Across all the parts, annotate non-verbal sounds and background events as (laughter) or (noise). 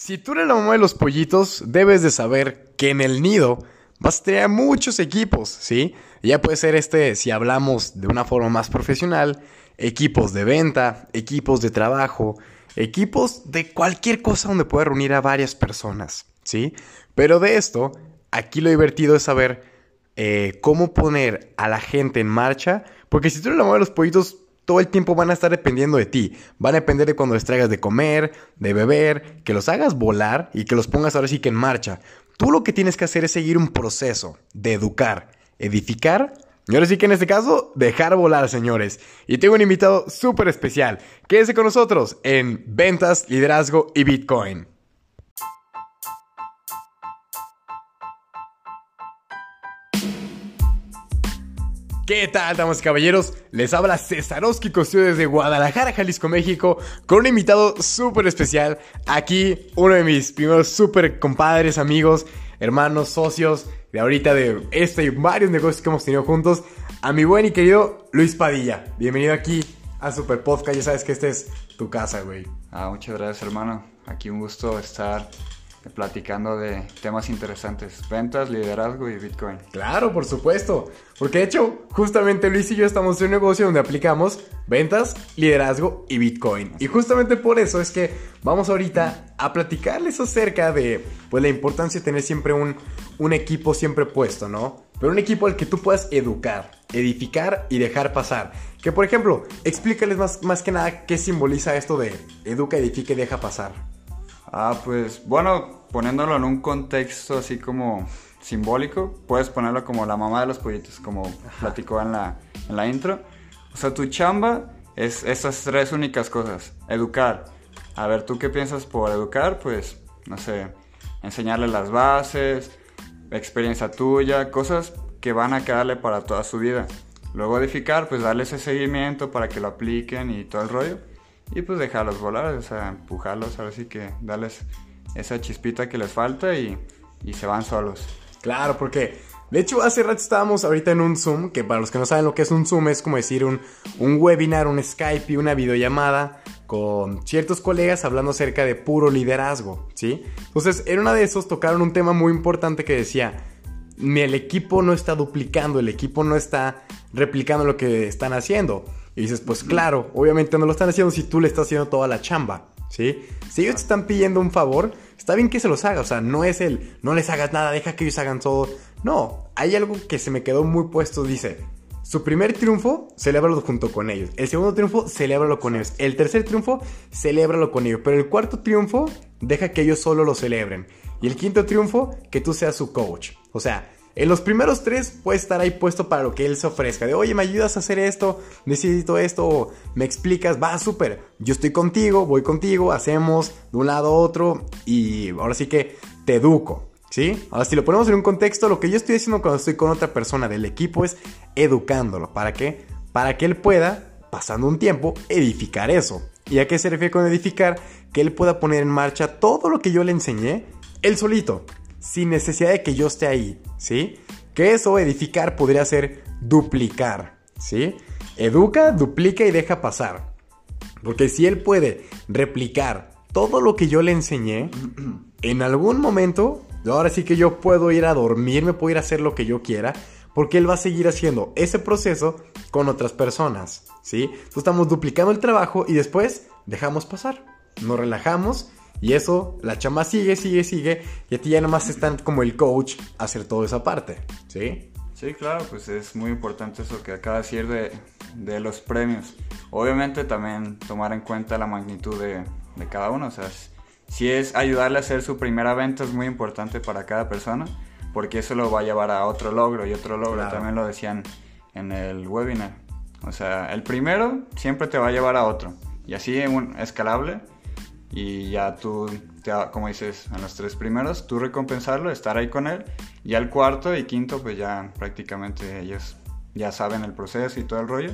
Si tú eres la mamá de los pollitos, debes de saber que en el nido vas a tener muchos equipos, ¿sí? Ya puede ser este, si hablamos de una forma más profesional, equipos de venta, equipos de trabajo, equipos de cualquier cosa donde pueda reunir a varias personas, ¿sí? Pero de esto, aquí lo divertido es saber eh, cómo poner a la gente en marcha, porque si tú eres la mamá de los pollitos, todo el tiempo van a estar dependiendo de ti. Van a depender de cuando les traigas de comer, de beber, que los hagas volar y que los pongas ahora sí que en marcha. Tú lo que tienes que hacer es seguir un proceso de educar, edificar y ahora sí que en este caso, dejar volar, señores. Y tengo un invitado súper especial. Quédense con nosotros en Ventas, Liderazgo y Bitcoin. ¿Qué tal, damas y caballeros? Les habla Cesarowski Costillo desde Guadalajara, Jalisco, México, con un invitado súper especial. Aquí, uno de mis primeros súper compadres, amigos, hermanos, socios de ahorita de este y varios negocios que hemos tenido juntos, a mi buen y querido Luis Padilla. Bienvenido aquí a Super Podcast. Ya sabes que esta es tu casa, güey. Ah, muchas gracias, hermano. Aquí un gusto estar platicando de temas interesantes, ventas, liderazgo y Bitcoin. Claro, por supuesto, porque de hecho, justamente Luis y yo estamos en un negocio donde aplicamos ventas, liderazgo y Bitcoin. Y justamente por eso es que vamos ahorita a platicarles acerca de pues la importancia de tener siempre un, un equipo siempre puesto, ¿no? Pero un equipo al que tú puedas educar, edificar y dejar pasar. Que por ejemplo, explícales más, más que nada qué simboliza esto de educa, edifica y deja pasar. Ah, pues bueno, poniéndolo en un contexto así como simbólico, puedes ponerlo como la mamá de los pollitos, como platicó en la, en la intro. O sea, tu chamba es estas tres únicas cosas. Educar. A ver, ¿tú qué piensas por educar? Pues, no sé, enseñarle las bases, experiencia tuya, cosas que van a quedarle para toda su vida. Luego edificar, pues darle ese seguimiento para que lo apliquen y todo el rollo y pues dejarlos volar, o sea, empujarlos, ahora sí que darles esa chispita que les falta y, y se van solos. Claro, porque de hecho hace rato estábamos ahorita en un Zoom, que para los que no saben lo que es un Zoom es como decir un, un webinar, un Skype y una videollamada con ciertos colegas hablando acerca de puro liderazgo, ¿sí? Entonces, en una de esos tocaron un tema muy importante que decía, el equipo no está duplicando, el equipo no está replicando lo que están haciendo. Y dices, pues claro, obviamente no lo están haciendo si tú le estás haciendo toda la chamba, ¿sí? Si ellos te están pidiendo un favor, está bien que se los haga, o sea, no es el, no les hagas nada, deja que ellos hagan todo. No, hay algo que se me quedó muy puesto, dice, su primer triunfo, celébralo junto con ellos. El segundo triunfo, celébralo con ellos. El tercer triunfo, celébralo con ellos. Pero el cuarto triunfo, deja que ellos solo lo celebren. Y el quinto triunfo, que tú seas su coach. O sea, en los primeros tres puede estar ahí puesto para lo que él se ofrezca. De, oye, ¿me ayudas a hacer esto? Necesito esto. ¿Me explicas? Va, súper. Yo estoy contigo, voy contigo, hacemos de un lado a otro. Y ahora sí que te educo. ¿Sí? Ahora, si lo ponemos en un contexto, lo que yo estoy haciendo cuando estoy con otra persona del equipo es educándolo. ¿Para qué? Para que él pueda, pasando un tiempo, edificar eso. ¿Y a qué se refiere con edificar? Que él pueda poner en marcha todo lo que yo le enseñé, él solito sin necesidad de que yo esté ahí, ¿sí? Que eso, edificar, podría ser duplicar, ¿sí? Educa, duplica y deja pasar. Porque si él puede replicar todo lo que yo le enseñé, en algún momento, ahora sí que yo puedo ir a dormir, me puedo ir a hacer lo que yo quiera, porque él va a seguir haciendo ese proceso con otras personas, ¿sí? Entonces estamos duplicando el trabajo y después dejamos pasar. Nos relajamos y eso, la chamba sigue, sigue, sigue. Y a ti ya nomás están como el coach a hacer toda esa parte. ¿Sí? Sí, claro, pues es muy importante eso que acaba de decir de, de los premios. Obviamente también tomar en cuenta la magnitud de, de cada uno. O sea, si es ayudarle a hacer su primera venta es muy importante para cada persona. Porque eso lo va a llevar a otro logro y otro logro. También lo decían en el webinar. O sea, el primero siempre te va a llevar a otro. Y así un escalable y ya tú, como dices, en los tres primeros, tú recompensarlo, estar ahí con él, y al cuarto y quinto, pues ya prácticamente ellos ya saben el proceso y todo el rollo,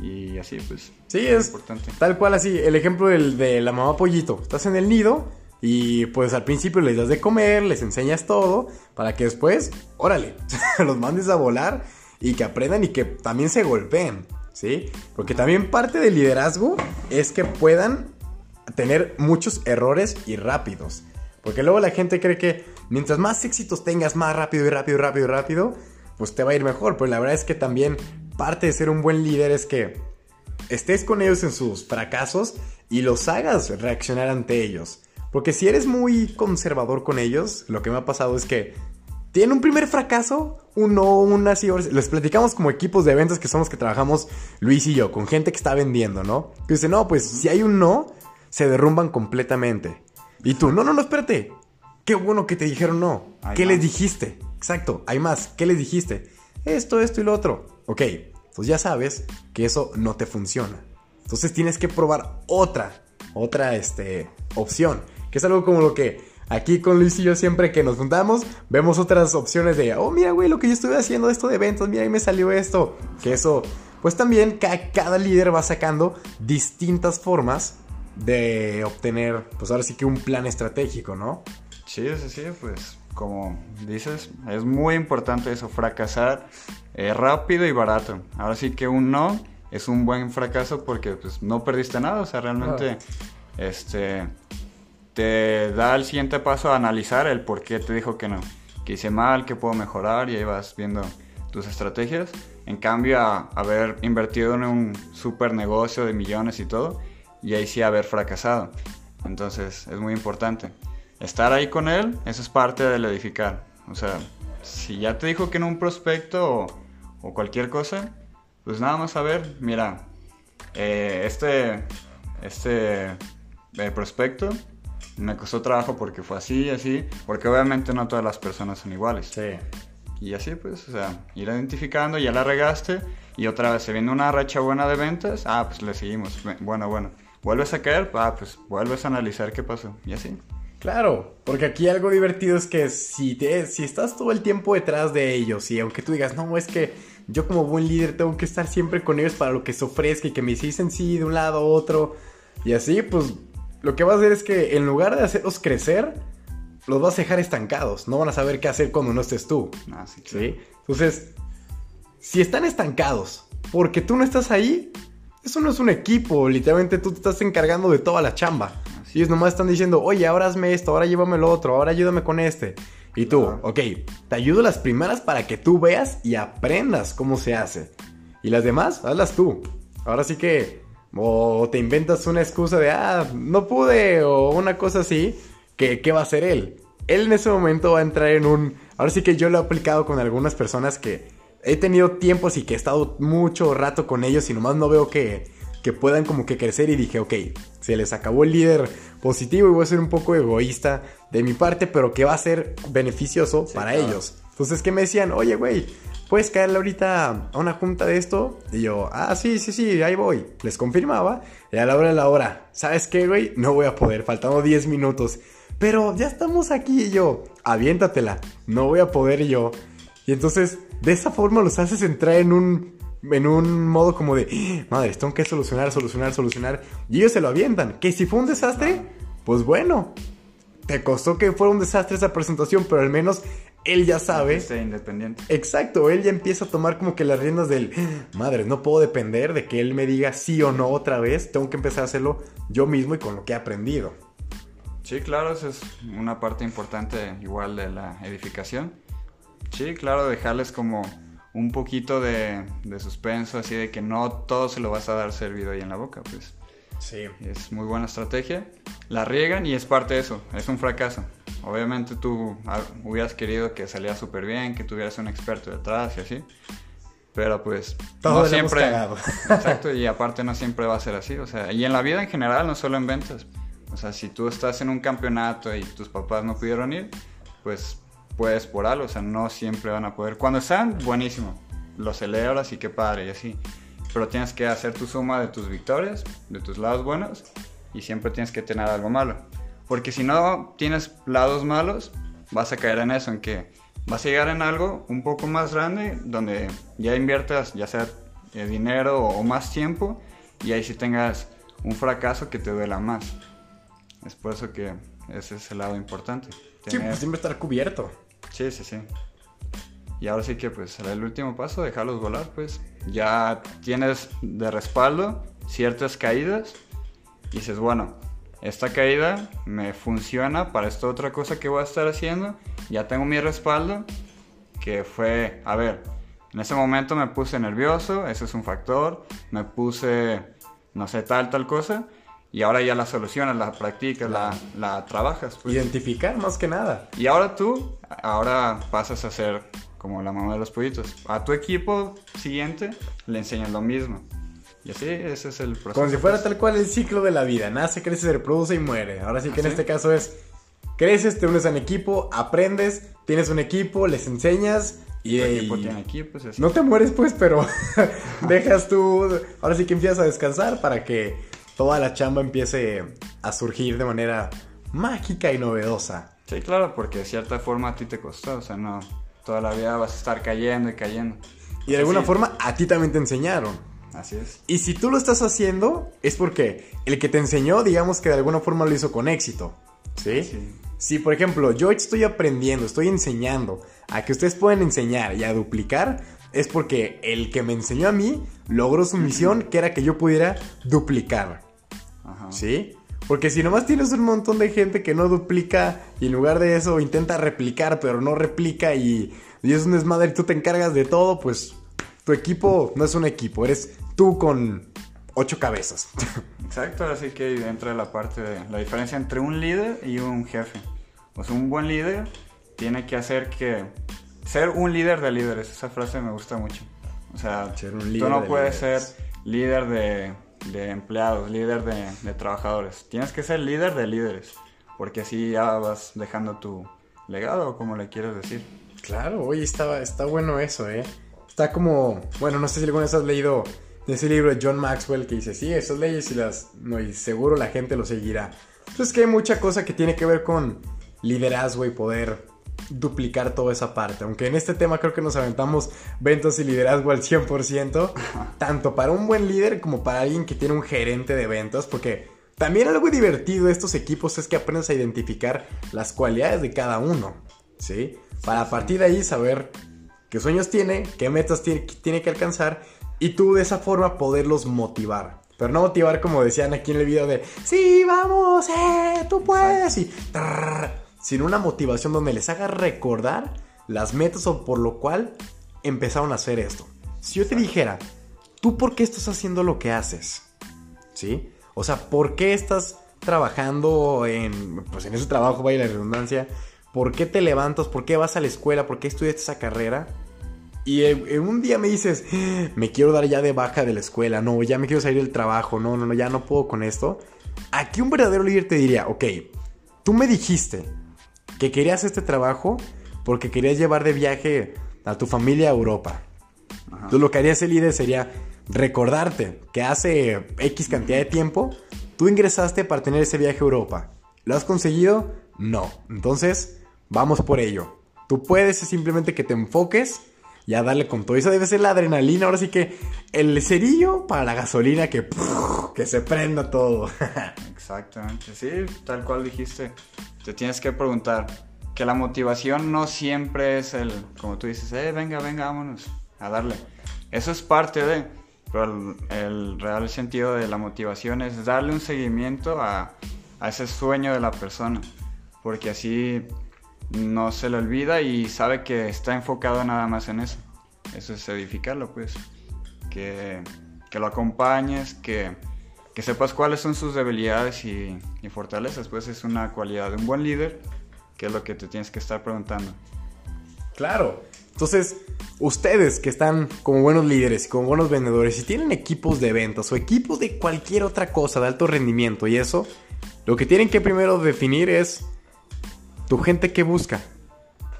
y así pues. Sí, es, importante. tal cual así, el ejemplo del, de la mamá pollito, estás en el nido y pues al principio les das de comer, les enseñas todo, para que después, órale, (laughs) los mandes a volar y que aprendan y que también se golpeen. ¿Sí? Porque también parte del liderazgo es que puedan tener muchos errores y rápidos. Porque luego la gente cree que mientras más éxitos tengas más rápido y rápido y rápido y rápido, pues te va a ir mejor. Pero la verdad es que también parte de ser un buen líder es que estés con ellos en sus fracasos y los hagas reaccionar ante ellos. Porque si eres muy conservador con ellos, lo que me ha pasado es que tienen un primer fracaso, un no, un así. Les platicamos como equipos de eventos que somos que trabajamos Luis y yo, con gente que está vendiendo, ¿no? Dice, no, pues si hay un no, se derrumban completamente. Y tú, no, no, no, espérate. Qué bueno que te dijeron no. ¿Qué les dijiste? Exacto, hay más. ¿Qué les dijiste? Esto, esto y lo otro. Ok, pues ya sabes que eso no te funciona. Entonces tienes que probar otra, otra este, opción. Que es algo como lo que aquí con Luis y yo siempre que nos juntamos, vemos otras opciones de, oh, mira, güey, lo que yo estuve haciendo esto de eventos, mira, ahí me salió esto. Que eso, pues también cada líder va sacando distintas formas de obtener, pues ahora sí que un plan estratégico, ¿no? Sí, sí, sí, pues como dices, es muy importante eso, fracasar eh, rápido y barato. Ahora sí que un no es un buen fracaso porque pues no perdiste nada, o sea, realmente este te da el siguiente paso a analizar el por qué te dijo que no, que hice mal, que puedo mejorar y ahí vas viendo tus estrategias. En cambio, a haber invertido en un super negocio de millones y todo, y ahí sí haber fracasado. Entonces es muy importante. Estar ahí con él, eso es parte del edificar. O sea, si ya te dijo que en un prospecto o, cualquier cosa, pues nada más a ver, mira, eh, este, este eh, prospecto me costó trabajo porque fue así, así, porque obviamente no todas las personas son iguales. Sí. Y así pues, o sea, ir identificando, ya la regaste y otra vez se viene una racha buena de ventas, ah, pues le seguimos, bueno, bueno vuelves a caer, ah, pues vuelves a analizar qué pasó. Y así. Claro, porque aquí algo divertido es que si, te, si estás todo el tiempo detrás de ellos y aunque tú digas, no, es que yo como buen líder tengo que estar siempre con ellos para lo que se ofrezca y que me dicen sí de un lado a otro y así, pues lo que va a hacer es que en lugar de hacerlos crecer, los vas a dejar estancados. No van a saber qué hacer cuando no estés tú. Ah, sí, ¿sí? Entonces, si están estancados porque tú no estás ahí, eso no es un equipo, literalmente tú te estás encargando de toda la chamba. Y ellos nomás están diciendo, oye, ahora hazme esto, ahora llévame lo otro, ahora ayúdame con este. Y tú, ok, te ayudo las primeras para que tú veas y aprendas cómo se hace. Y las demás, hazlas tú. Ahora sí que, o te inventas una excusa de, ah, no pude, o una cosa así, que ¿qué va a hacer él? Él en ese momento va a entrar en un... Ahora sí que yo lo he aplicado con algunas personas que he tenido tiempos y que he estado mucho rato con ellos y nomás no veo que, que puedan como que crecer y dije, ok, se les acabó el líder positivo y voy a ser un poco egoísta de mi parte, pero que va a ser beneficioso para ellos. Entonces, que me decían, oye, güey, ¿puedes caerle ahorita a una junta de esto? Y yo, ah, sí, sí, sí, ahí voy. Les confirmaba. Y a la hora de la hora, ¿sabes qué, güey? No voy a poder, faltando 10 minutos. Pero ya estamos aquí y yo, aviéntatela. No voy a poder y yo. Y entonces de esa forma los haces entrar en un, en un modo como de, ¡Ah, madre, tengo que solucionar, solucionar, solucionar. Y ellos se lo avientan. Que si fue un desastre, pues bueno. Te costó que fuera un desastre esa presentación, pero al menos él ya sabe. Sea independiente. Exacto, él ya empieza a tomar como que las riendas del, ¡Ah, madre, no puedo depender de que él me diga sí o no otra vez. Tengo que empezar a hacerlo yo mismo y con lo que he aprendido. Sí, claro, esa es una parte importante igual de la edificación Sí, claro, dejarles como un poquito de, suspenso, así de que no todo se lo vas a dar servido ahí en la boca, pues. Sí. Es muy buena estrategia. La riegan y es parte de eso, es un fracaso. Obviamente tú hubieras querido que saliera súper bien, que tuvieras un experto detrás y así. Pero pues todo no siempre... (laughs) Exacto, y aparte no siempre va a ser así. O sea, y en la vida en general, no solo en ventas. O sea, si tú estás en un campeonato y tus papás no pudieron ir, pues puedes por algo, o sea, no siempre van a poder. Cuando están, buenísimo, lo celebras y qué padre y así. Pero tienes que hacer tu suma de tus victorias, de tus lados buenos y siempre tienes que tener algo malo. Porque si no tienes lados malos, vas a caer en eso, en que vas a llegar en algo un poco más grande donde ya inviertas ya sea eh, dinero o más tiempo y ahí sí tengas un fracaso que te duela más. Es por eso que ese es el lado importante. Sí, pues siempre estar cubierto. Sí, sí, sí. Y ahora sí que pues el último paso, dejarlos volar, pues ya tienes de respaldo ciertas caídas y dices, bueno, esta caída me funciona para esta otra cosa que voy a estar haciendo. Ya tengo mi respaldo, que fue, a ver, en ese momento me puse nervioso, ese es un factor, me puse, no sé, tal, tal cosa, y ahora ya la solucionas, la practicas, la, la trabajas. Pues. Identificar más que nada. Y ahora tú, ahora pasas a ser como la mamá de los pollitos. A tu equipo siguiente le enseñas lo mismo. Y así, ese es el proceso. Como si fuera tal cual el ciclo de la vida. Nace, crece, se reproduce y muere. Ahora sí que en este caso es, creces, te unes a un equipo, aprendes, tienes un equipo, les enseñas y... Equipo tiene equipo, es No te mueres pues, pero (laughs) dejas tú... Ahora sí que empiezas a descansar para que toda la chamba empiece a surgir de manera mágica y novedosa. Sí, claro, porque de cierta forma a ti te costó, o sea, no, toda la vida vas a estar cayendo y cayendo. Y de alguna forma a ti también te enseñaron. Así es. Y si tú lo estás haciendo, es porque el que te enseñó, digamos que de alguna forma lo hizo con éxito. ¿Sí? sí. Si, por ejemplo, yo estoy aprendiendo, estoy enseñando a que ustedes pueden enseñar y a duplicar, es porque el que me enseñó a mí logró su misión, que era que yo pudiera duplicar. Ajá. ¿Sí? Porque si nomás tienes un montón de gente que no duplica y en lugar de eso intenta replicar, pero no replica y, y es un desmadre y tú te encargas de todo, pues tu equipo no es un equipo, eres tú con ocho cabezas. (laughs) Exacto, así que entra la parte de la diferencia entre un líder y un jefe. Pues un buen líder tiene que hacer que ser un líder de líderes, esa frase me gusta mucho. O sea, tú no puedes ser líder de, de, empleados, líder de, de, trabajadores. Tienes que ser líder de líderes, porque así ya vas dejando tu legado, como le quieres decir. Claro, oye, está, está bueno eso, ¿eh? Está como, bueno, no sé si alguna vez has leído ese libro de John Maxwell que dice, sí, esas leyes y las, no, y seguro la gente lo seguirá. Entonces que hay mucha cosa que tiene que ver con liderazgo y poder duplicar toda esa parte. Aunque en este tema creo que nos aventamos ventas y liderazgo al 100%, tanto para un buen líder como para alguien que tiene un gerente de ventas, porque también algo divertido de estos equipos es que aprendes a identificar las cualidades de cada uno, ¿sí? Para a partir de ahí saber qué sueños tiene, qué metas tiene, que alcanzar y tú de esa forma poderlos motivar. Pero no motivar como decían aquí en el video de, sí, vamos, eh, tú puedes, y sino una motivación donde les haga recordar las metas o por lo cual empezaron a hacer esto. Si yo te dijera, ¿tú por qué estás haciendo lo que haces? ¿Sí? O sea, ¿por qué estás trabajando en, pues en ese trabajo, vaya la redundancia? ¿Por qué te levantas? ¿Por qué vas a la escuela? ¿Por qué estudias esa carrera? Y en un día me dices, me quiero dar ya de baja de la escuela, no, ya me quiero salir del trabajo, no, no, no, ya no puedo con esto. Aquí un verdadero líder te diría, ok, tú me dijiste que querías este trabajo porque querías llevar de viaje a tu familia a Europa. Entonces lo que haría ese líder sería recordarte que hace X cantidad de tiempo tú ingresaste para tener ese viaje a Europa. ¿Lo has conseguido? No. Entonces, vamos por ello. Tú puedes simplemente que te enfoques y a darle con todo. Eso debe ser la adrenalina. Ahora sí que el cerillo para la gasolina que, (laughs) que se prenda todo. (laughs) Exactamente. Sí, tal cual dijiste te tienes que preguntar que la motivación no siempre es el, como tú dices, eh, venga, venga, vámonos a darle. Eso es parte de, pero el, real sentido de la motivación es darle un seguimiento a, a ese sueño de la persona, porque así no se le olvida y sabe que está enfocado nada más en eso. Eso es edificarlo, pues. Que, que lo acompañes, que que sepas cuáles son sus debilidades y, fortalezas, pues es una cualidad de un buen líder, que es lo que te tienes que estar preguntando. Claro. Entonces, ustedes que están como buenos líderes y como buenos vendedores y tienen equipos de ventas o equipos de cualquier otra cosa de alto rendimiento y eso, lo que tienen que primero definir es tu gente que busca.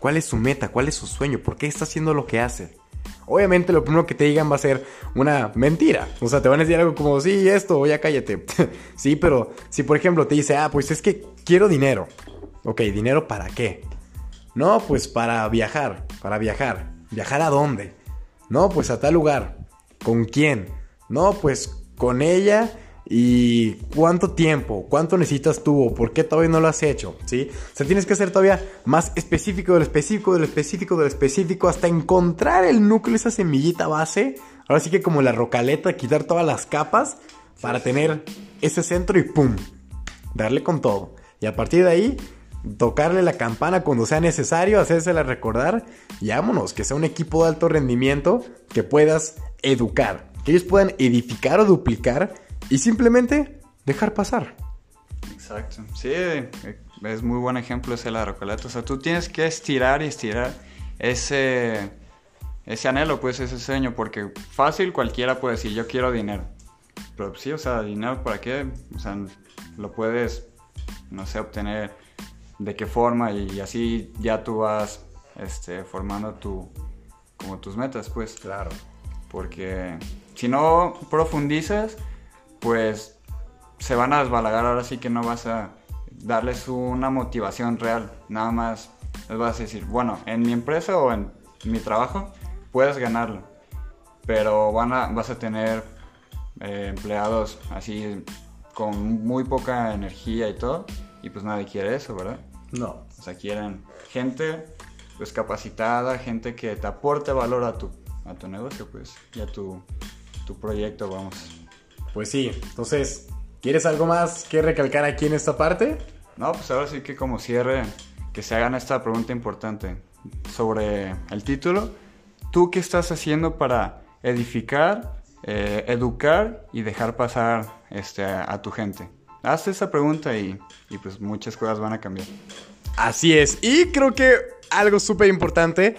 ¿Cuál es su meta? ¿Cuál es su sueño? ¿Por qué está haciendo lo que hace? Obviamente lo primero que te digan va a ser una mentira. O sea, te van a decir algo como, sí, esto, ya cállate. (laughs) sí, pero si por ejemplo te dice, ah, pues es que quiero dinero. Ok, ¿dinero para qué? No, pues para viajar, para viajar. ¿Viajar a dónde? No, pues a tal lugar. ¿Con quién? No, pues con ella ¿Y cuánto tiempo? ¿Cuánto necesitas tú? ¿Por qué todavía no lo has hecho? ¿Sí? O sea, tienes que ser todavía más específico del específico del específico del específico hasta encontrar el núcleo, esa semillita base. Ahora sí que como la rocaleta, quitar todas las capas para tener ese centro y ¡pum! darle con todo. Y a partir de ahí, tocarle la campana cuando sea necesario, hacérsela recordar y vámonos, que sea un equipo de alto rendimiento que puedas educar, que ellos puedan edificar o duplicar y simplemente dejar pasar. Exacto, sí, es muy buen ejemplo ese la Rocoleta. O sea, tú tienes que estirar y estirar ese, ese anhelo, pues ese sueño, porque fácil cualquiera puede decir, yo quiero dinero. Pero sí, o sea, dinero para qué? O sea, lo puedes, no sé, obtener de qué forma y así ya tú vas este, formando tu, como tus metas, pues. Claro. Porque si no profundizas, pues se van a desbalagar, ahora sí que no vas a darles una motivación real, nada más les vas a decir, bueno, en mi empresa o en mi trabajo puedes ganarlo, pero van a, vas a tener eh, empleados así con muy poca energía y todo, y pues nadie quiere eso, ¿verdad? No. O sea, quieren gente pues capacitada, gente que te aporte valor a tu, a tu negocio, pues, y a tu, tu proyecto, vamos. Pues sí, entonces, ¿quieres algo más que recalcar aquí en esta parte? No, pues ahora sí que como cierre, que se hagan esta pregunta importante sobre el título. ¿Tú qué estás haciendo para edificar, eh, educar y dejar pasar este, a, tu gente? Haz esa pregunta y, y pues muchas cosas van a cambiar. Así es. Y creo que algo súper importante.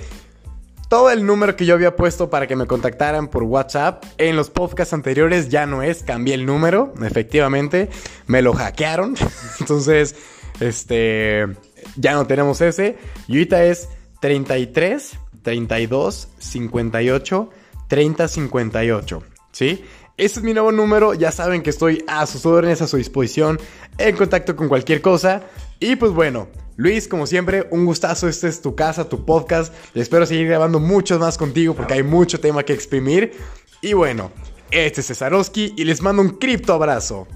Todo el número que yo había puesto para que me contactaran por WhatsApp en los podcasts anteriores ya no es. Cambié el número, efectivamente. Me lo hackearon. (laughs) Entonces, este. Ya no tenemos ese. Y ahorita es 33 32 58 30 58. ¿Sí? Ese es mi nuevo número. Ya saben que estoy a sus órdenes, a su disposición, en contacto con cualquier cosa. Y pues bueno, Luis, como siempre, un gustazo. Este es tu casa, tu podcast. espero seguir grabando muchos más contigo porque hay mucho tema que exprimir. Y bueno, este es Cesarowski y les mando un cripto abrazo.